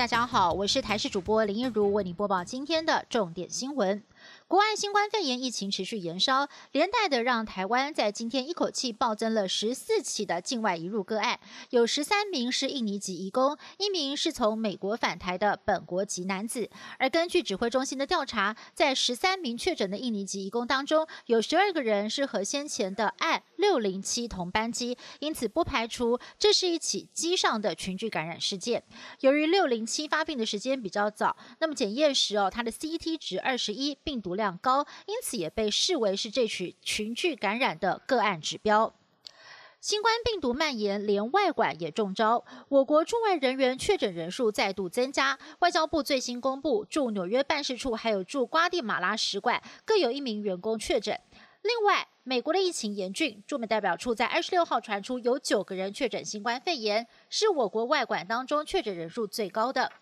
大家好，我是台视主播林一如，为您播报今天的重点新闻。国外新冠肺炎疫情持续延烧，连带的让台湾在今天一口气暴增了十四起的境外移入个案，有十三名是印尼籍移工，一名是从美国返台的本国籍男子。而根据指挥中心的调查，在十三名确诊的印尼籍移工当中，有十二个人是和先前的案六零七同班机，因此不排除这是一起机上的群聚感染事件。由于六零七发病的时间比较早，那么检验时哦，它的 CT 值二十一，病毒。量高，因此也被视为是这起群聚感染的个案指标。新冠病毒蔓延，连外馆也中招。我国驻外人员确诊人数再度增加。外交部最新公布，驻纽约办事处还有驻瓜地马拉使馆各有一名员工确诊。另外，美国的疫情严峻，驻美代表处在二十六号传出有九个人确诊新冠肺炎，是我国外馆当中确诊人数最高的。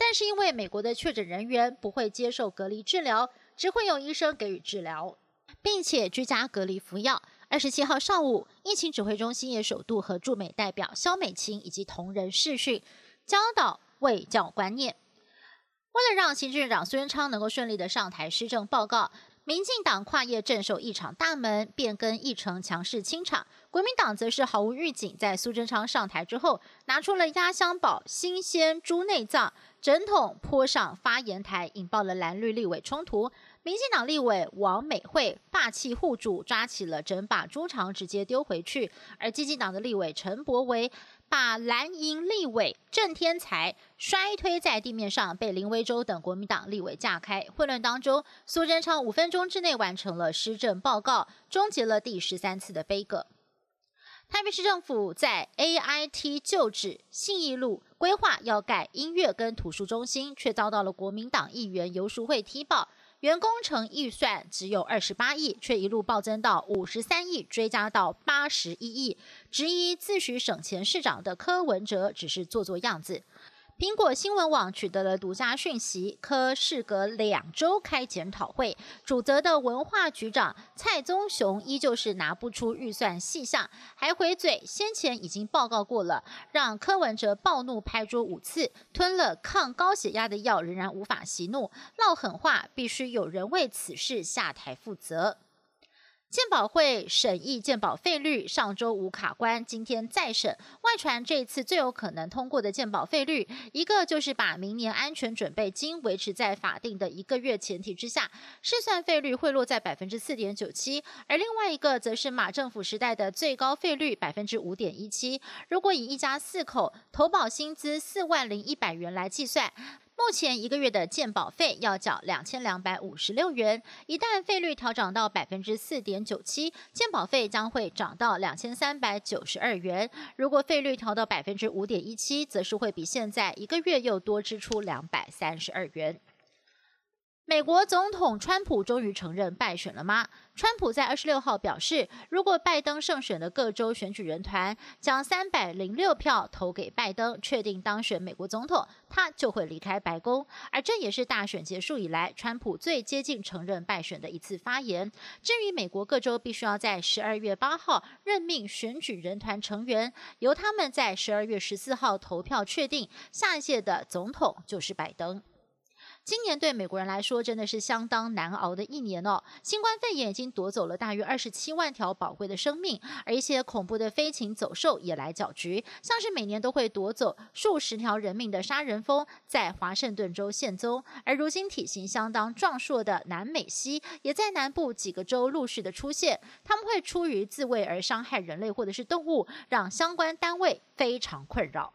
但是因为美国的确诊人员不会接受隔离治疗。只会有医生给予治疗，并且居家隔离服药。二十七号上午，疫情指挥中心也首度和驻美代表肖美琴以及同仁视讯，教导卫教观念。为了让行政院长孙昌能够顺利的上台施政报告，民进党跨业镇守一场大门，变更议程，强势清场。国民党则是毫无预警，在苏贞昌上台之后，拿出了压箱宝新鲜猪内脏。整桶泼上发言台，引爆了蓝绿立委冲突。民进党立委王美惠霸气护主，抓起了整把猪肠直接丢回去；而激进党的立委陈柏维把蓝营立委郑天才摔推在地面上，被林威洲等国民党立委架开。混乱当中，苏贞昌五分钟之内完成了施政报告，终结了第十三次的悲歌。台北市政府在 AIT 旧址信义路规划要盖音乐跟图书中心，却遭到了国民党议员游淑慧踢爆，原工程预算只有二十八亿，却一路暴增到五十三亿，追加到八十一亿，质疑自诩省钱市长的柯文哲只是做做样子。苹果新闻网取得了独家讯息，科事隔两周开检讨会，主责的文化局长蔡宗雄依旧是拿不出预算细项，还回嘴先前已经报告过了，让柯文哲暴怒拍桌五次，吞了抗高血压的药仍然无法息怒，唠狠话，必须有人为此事下台负责。鉴保会审议鉴保费率，上周五卡关，今天再审。外传这一次最有可能通过的鉴保费率，一个就是把明年安全准备金维持在法定的一个月前提之下，试算费率会落在百分之四点九七；而另外一个则是马政府时代的最高费率百分之五点一七。如果以一家四口投保薪资四万零一百元来计算。目前一个月的健保费要缴两千两百五十六元，一旦费率调整到百分之四点九七，健保费将会涨到两千三百九十二元。如果费率调到百分之五点一七，则是会比现在一个月又多支出两百三十二元。美国总统川普终于承认败选了吗？川普在二十六号表示，如果拜登胜选的各州选举人团将三百零六票投给拜登，确定当选美国总统，他就会离开白宫。而这也是大选结束以来川普最接近承认败选的一次发言。至于美国各州必须要在十二月八号任命选举人团成员，由他们在十二月十四号投票确定下一届的总统就是拜登。今年对美国人来说真的是相当难熬的一年哦。新冠肺炎已经夺走了大约二十七万条宝贵的生命，而一些恐怖的飞禽走兽也来搅局，像是每年都会夺走数十条人命的杀人蜂在华盛顿州现踪，而如今体型相当壮硕的南美蜥也在南部几个州陆续的出现，他们会出于自卫而伤害人类或者是动物，让相关单位非常困扰。